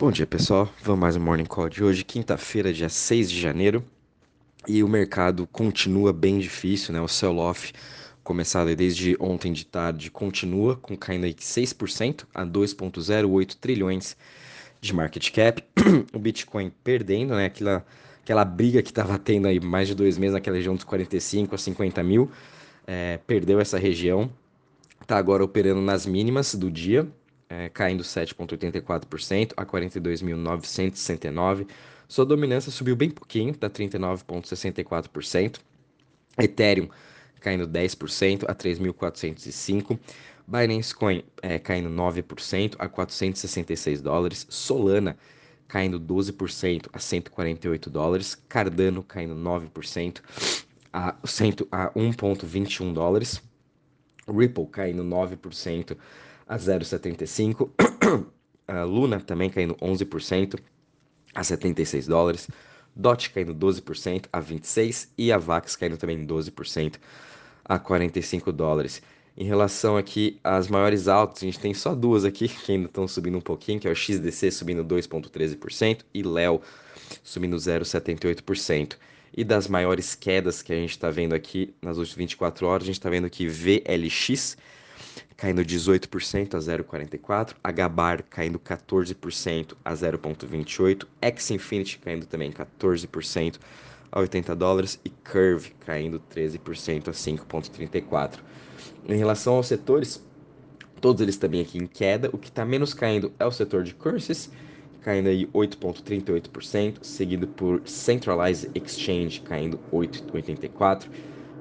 Bom dia, pessoal. Vamos mais um Morning Call de hoje, quinta-feira, dia 6 de janeiro. E o mercado continua bem difícil, né? O sell-off, começado desde ontem de tarde, continua com caindo aí 6% a 2,08 trilhões de market cap. o Bitcoin perdendo, né? Aquela, aquela briga que estava tendo aí mais de dois meses naquela região dos 45 a 50 mil. É, perdeu essa região. Está agora operando nas mínimas do dia, é, caindo 7,84% a 42.969. Sua dominância subiu bem pouquinho, está 39,64%. Ethereum caindo 10% a 3.405. Binance Coin é, caindo 9% a 466 dólares. Solana caindo 12% a 148 dólares. Cardano caindo 9% a, 100, a 1,21 dólares. Ripple caindo 9% a 0,75. a Luna também caindo 11% a 76 dólares. DOT caindo 12% a 26 e a VAX caindo também 12% a 45 dólares. Em relação aqui às maiores altas, a gente tem só duas aqui que ainda estão subindo um pouquinho, que é o XDC subindo 2,13% e Léo subindo 0,78%. E das maiores quedas que a gente está vendo aqui nas últimas 24 horas, a gente está vendo que VLX caindo 18% a 0,44, HBAR caindo 14% a 0,28, X-Infinity caindo também 14% a 80 dólares e Curve caindo 13% a 5,34. Em relação aos setores, todos eles também aqui em queda, o que está menos caindo é o setor de curses, caindo aí 8,38%, seguido por Centralized Exchange caindo 8,84%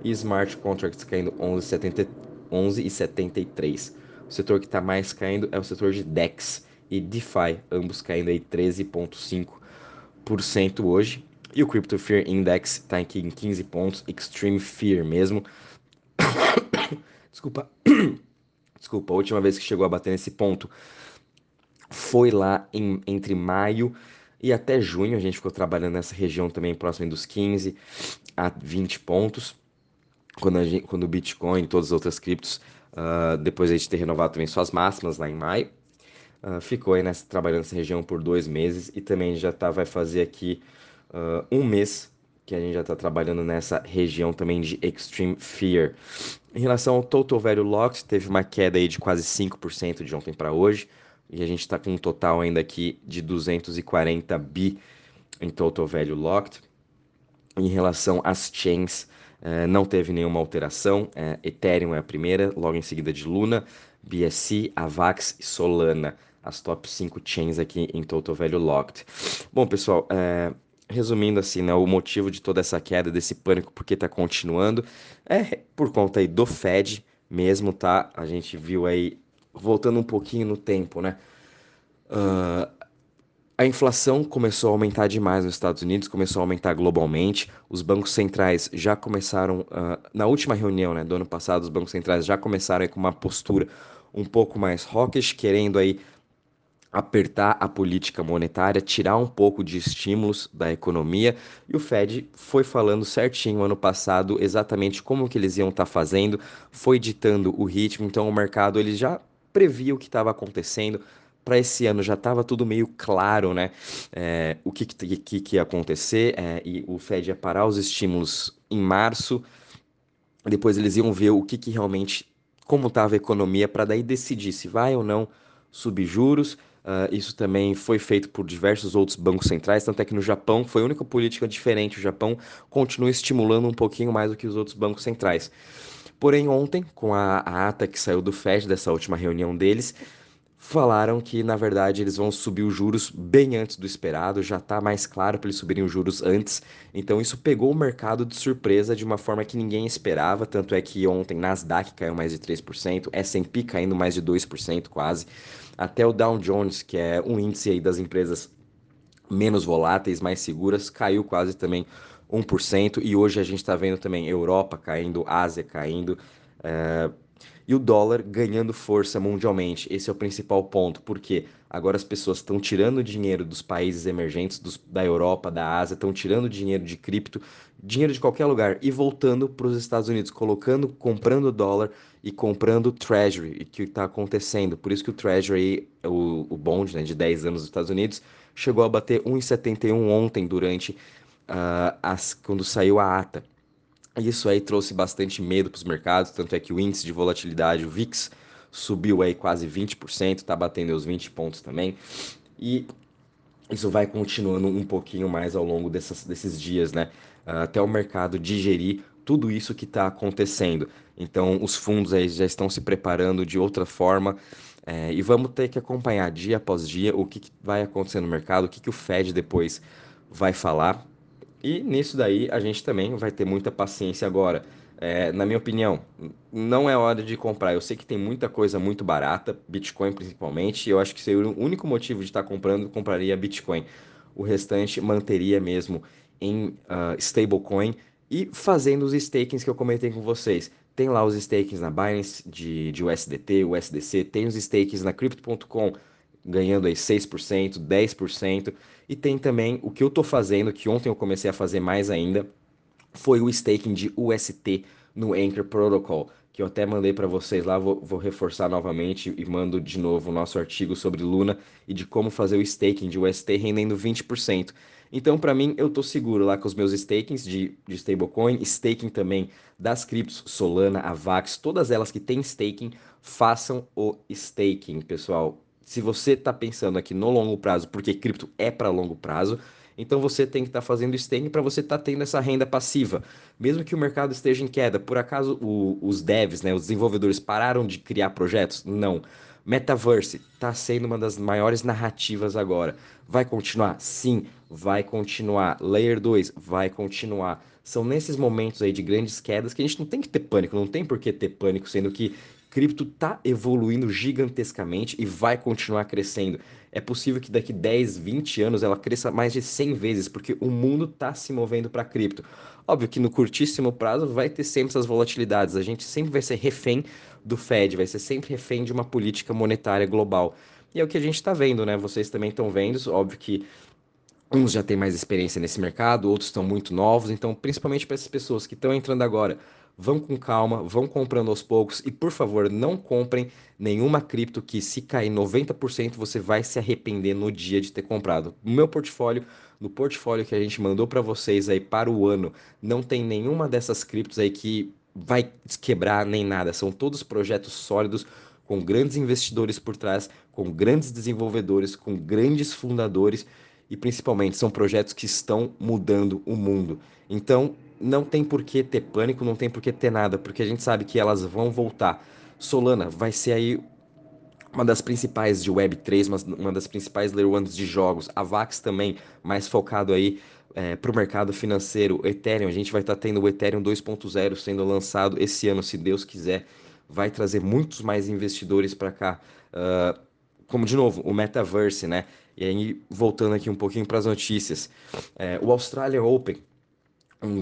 e Smart Contracts caindo 11,73%. 11,73. O setor que está mais caindo é o setor de DEX e DeFi, ambos caindo aí 13,5% hoje. E o Crypto Fear Index está aqui em 15 pontos, Extreme Fear mesmo. Desculpa. Desculpa, a última vez que chegou a bater nesse ponto foi lá em, entre maio e até junho. A gente ficou trabalhando nessa região também, próximo dos 15 a 20 pontos quando, gente, quando o Bitcoin e todas as outras criptos, uh, depois de ter renovado também suas máximas lá em maio, uh, ficou aí nessa, trabalhando nessa região por dois meses e também já tá, vai fazer aqui uh, um mês que a gente já está trabalhando nessa região também de Extreme Fear. Em relação ao Total Value Locked, teve uma queda aí de quase 5% de ontem para hoje, e a gente está com um total ainda aqui de 240 bi em Total Value Locked. Em relação às chains, não teve nenhuma alteração. É, Ethereum é a primeira, logo em seguida de Luna, BSC, Avax e Solana. As top 5 chains aqui em Total Value Locked. Bom, pessoal, é, resumindo assim, né, o motivo de toda essa queda, desse pânico, porque está continuando, é por conta aí do Fed mesmo, tá? A gente viu aí, voltando um pouquinho no tempo, né? Uh, a inflação começou a aumentar demais nos Estados Unidos, começou a aumentar globalmente. Os bancos centrais já começaram, uh, na última reunião né, do ano passado, os bancos centrais já começaram com uma postura um pouco mais hawkish, querendo aí apertar a política monetária, tirar um pouco de estímulos da economia. E o Fed foi falando certinho ano passado exatamente como que eles iam estar tá fazendo, foi ditando o ritmo. Então o mercado ele já previa o que estava acontecendo, para esse ano já estava tudo meio claro, né? É, o que, que, que, ia acontecer é, e o Fed ia parar os estímulos em março. Depois eles iam ver o que, que realmente, como estava a economia, para daí decidir se vai ou não subir juros. Uh, isso também foi feito por diversos outros bancos centrais, tanto é que no Japão foi a única política diferente. O Japão continua estimulando um pouquinho mais do que os outros bancos centrais. Porém, ontem, com a, a ata que saiu do Fed dessa última reunião deles, falaram que na verdade eles vão subir os juros bem antes do esperado, já está mais claro para eles subirem os juros antes. Então isso pegou o mercado de surpresa de uma forma que ninguém esperava, tanto é que ontem Nasdaq caiu mais de 3%, S&P caindo mais de 2% quase, até o Dow Jones, que é um índice aí das empresas menos voláteis, mais seguras, caiu quase também 1%, e hoje a gente está vendo também Europa caindo, Ásia caindo, é e o dólar ganhando força mundialmente. Esse é o principal ponto, porque Agora as pessoas estão tirando dinheiro dos países emergentes, dos, da Europa, da Ásia, estão tirando dinheiro de cripto, dinheiro de qualquer lugar e voltando para os Estados Unidos, colocando, comprando dólar e comprando Treasury, que está acontecendo. Por isso que o Treasury, o, o bond né, de 10 anos dos Estados Unidos, chegou a bater 1,71 ontem durante uh, as, quando saiu a ata. Isso aí trouxe bastante medo para os mercados, tanto é que o índice de volatilidade, o VIX, subiu aí quase 20%, está batendo os 20 pontos também. E isso vai continuando um pouquinho mais ao longo dessas, desses dias, né? Até o mercado digerir tudo isso que está acontecendo. Então, os fundos aí já estão se preparando de outra forma. É, e vamos ter que acompanhar dia após dia o que, que vai acontecer no mercado, o que, que o Fed depois vai falar. E nisso daí a gente também vai ter muita paciência agora. É, na minha opinião, não é hora de comprar. Eu sei que tem muita coisa muito barata, Bitcoin principalmente, eu acho que seria o único motivo de estar comprando, compraria Bitcoin. O restante manteria mesmo em uh, stablecoin e fazendo os stakings que eu comentei com vocês. Tem lá os stakings na Binance de, de USDT, USDC, tem os stakings na Crypto.com ganhando aí 6%, 10%, e tem também o que eu estou fazendo, que ontem eu comecei a fazer mais ainda, foi o staking de UST no Anchor Protocol, que eu até mandei para vocês lá, vou, vou, reforçar novamente e mando de novo o nosso artigo sobre Luna e de como fazer o staking de UST rendendo 20%. Então, para mim, eu estou seguro lá com os meus stakings de, de stablecoin, staking também das criptos, Solana, Avax, todas elas que têm staking, façam o staking, pessoal. Se você está pensando aqui no longo prazo, porque cripto é para longo prazo, então você tem que estar tá fazendo staking para você estar tá tendo essa renda passiva. Mesmo que o mercado esteja em queda, por acaso o, os devs, né, os desenvolvedores pararam de criar projetos? Não. Metaverse está sendo uma das maiores narrativas agora. Vai continuar? Sim, vai continuar. Layer 2 vai continuar. São nesses momentos aí de grandes quedas que a gente não tem que ter pânico, não tem por que ter pânico, sendo que cripto está evoluindo gigantescamente e vai continuar crescendo. É possível que daqui 10, 20 anos ela cresça mais de 100 vezes, porque o mundo está se movendo para cripto. Óbvio que no curtíssimo prazo vai ter sempre essas volatilidades, a gente sempre vai ser refém do Fed, vai ser sempre refém de uma política monetária global. E é o que a gente está vendo, né? Vocês também estão vendo, óbvio que uns já têm mais experiência nesse mercado, outros estão muito novos, então principalmente para essas pessoas que estão entrando agora, vão com calma, vão comprando aos poucos e por favor não comprem nenhuma cripto que se cair 90% você vai se arrepender no dia de ter comprado. No meu portfólio, no portfólio que a gente mandou para vocês aí para o ano, não tem nenhuma dessas criptos aí que vai quebrar nem nada. São todos projetos sólidos com grandes investidores por trás, com grandes desenvolvedores, com grandes fundadores e principalmente são projetos que estão mudando o mundo. Então, não tem por que ter pânico, não tem por que ter nada, porque a gente sabe que elas vão voltar. Solana vai ser aí uma das principais de Web3, uma das principais Layer 1 de jogos. A Vax também, mais focado aí é, para o mercado financeiro. Ethereum, a gente vai estar tá tendo o Ethereum 2.0 sendo lançado esse ano, se Deus quiser. Vai trazer muitos mais investidores para cá. Uh, como, de novo, o Metaverse, né? E aí, voltando aqui um pouquinho para as notícias. É, o Australia Open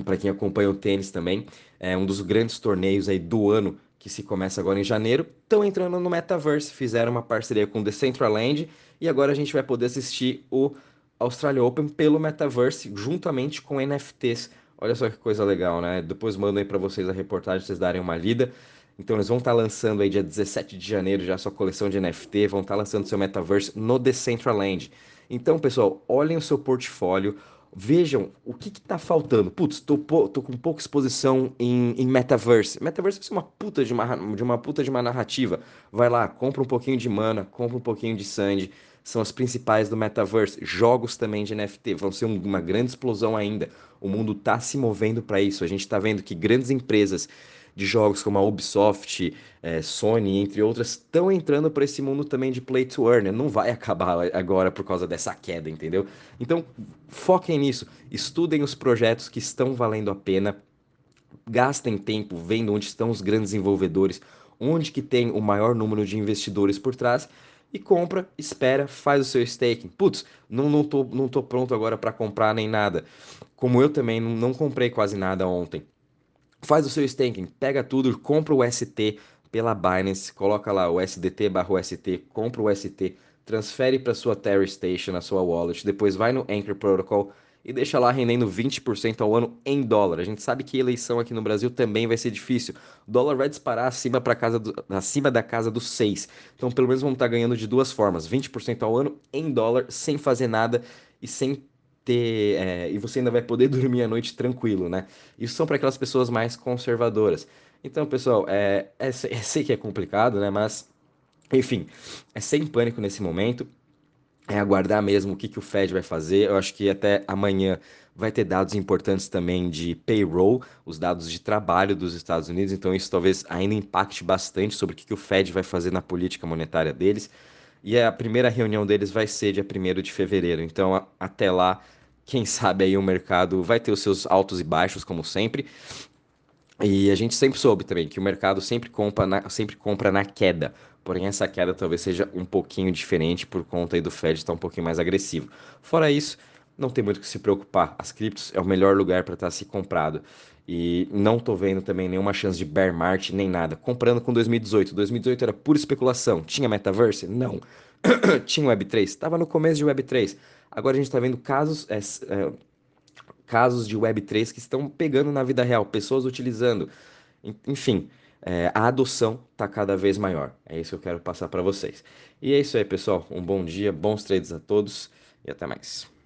para quem acompanha o tênis também, é um dos grandes torneios aí do ano que se começa agora em janeiro, estão entrando no Metaverse, fizeram uma parceria com Decentraland e agora a gente vai poder assistir o Australia Open pelo Metaverse juntamente com NFTs. Olha só que coisa legal, né? Depois mando aí para vocês a reportagem, vocês darem uma lida. Então eles vão estar tá lançando aí dia 17 de janeiro já sua coleção de NFT, vão estar tá lançando seu Metaverse no Decentraland. Então, pessoal, olhem o seu portfólio, vejam o que está faltando. Putz, tô, tô, com pouca exposição em, em Metaverse. Metaverse é uma puta de uma, de uma puta de uma narrativa. Vai lá, compra um pouquinho de mana, compra um pouquinho de sand. São as principais do Metaverse. Jogos também de NFT vão ser uma grande explosão ainda. O mundo está se movendo para isso. A gente está vendo que grandes empresas de jogos como a Ubisoft, é, Sony, entre outras, estão entrando para esse mundo também de play to earn. Né? Não vai acabar agora por causa dessa queda, entendeu? Então, foquem nisso, estudem os projetos que estão valendo a pena, gastem tempo vendo onde estão os grandes desenvolvedores, onde que tem o maior número de investidores por trás e compra, espera, faz o seu staking. Putz, não, não, tô, não tô pronto agora para comprar nem nada. Como eu também não, não comprei quase nada ontem faz o seu staking, pega tudo, compra o ST pela Binance, coloca lá o SDT barra ST, compra o ST, transfere para sua Terra Station, na sua wallet, depois vai no Anchor Protocol e deixa lá rendendo 20% ao ano em dólar. A gente sabe que eleição aqui no Brasil também vai ser difícil. O dólar vai disparar acima, pra casa do, acima da casa dos 6. Então, pelo menos vamos estar tá ganhando de duas formas: 20% ao ano em dólar, sem fazer nada e sem ter. É, e você ainda vai poder dormir à noite tranquilo, né? Isso são para aquelas pessoas mais conservadoras. Então, pessoal, é, é, sei que é complicado, né? Mas, enfim, é sem pânico nesse momento é aguardar mesmo o que, que o Fed vai fazer. Eu acho que até amanhã vai ter dados importantes também de payroll, os dados de trabalho dos Estados Unidos, então isso talvez ainda impacte bastante sobre o que, que o Fed vai fazer na política monetária deles. E a primeira reunião deles vai ser dia 1 de fevereiro, então a, até lá, quem sabe aí o mercado vai ter os seus altos e baixos, como sempre. E a gente sempre soube também que o mercado sempre compra na, sempre compra na queda. Porém, essa queda talvez seja um pouquinho diferente por conta aí do Fed estar um pouquinho mais agressivo. Fora isso, não tem muito o que se preocupar. As criptos é o melhor lugar para estar se comprado. E não tô vendo também nenhuma chance de bear market nem nada. Comprando com 2018. 2018 era pura especulação. Tinha metaverse? Não. Tinha Web3? Estava no começo de Web3. Agora a gente está vendo casos, é, é, casos de Web3 que estão pegando na vida real, pessoas utilizando. Enfim, é, a adoção está cada vez maior. É isso que eu quero passar para vocês. E é isso aí, pessoal. Um bom dia, bons trades a todos e até mais.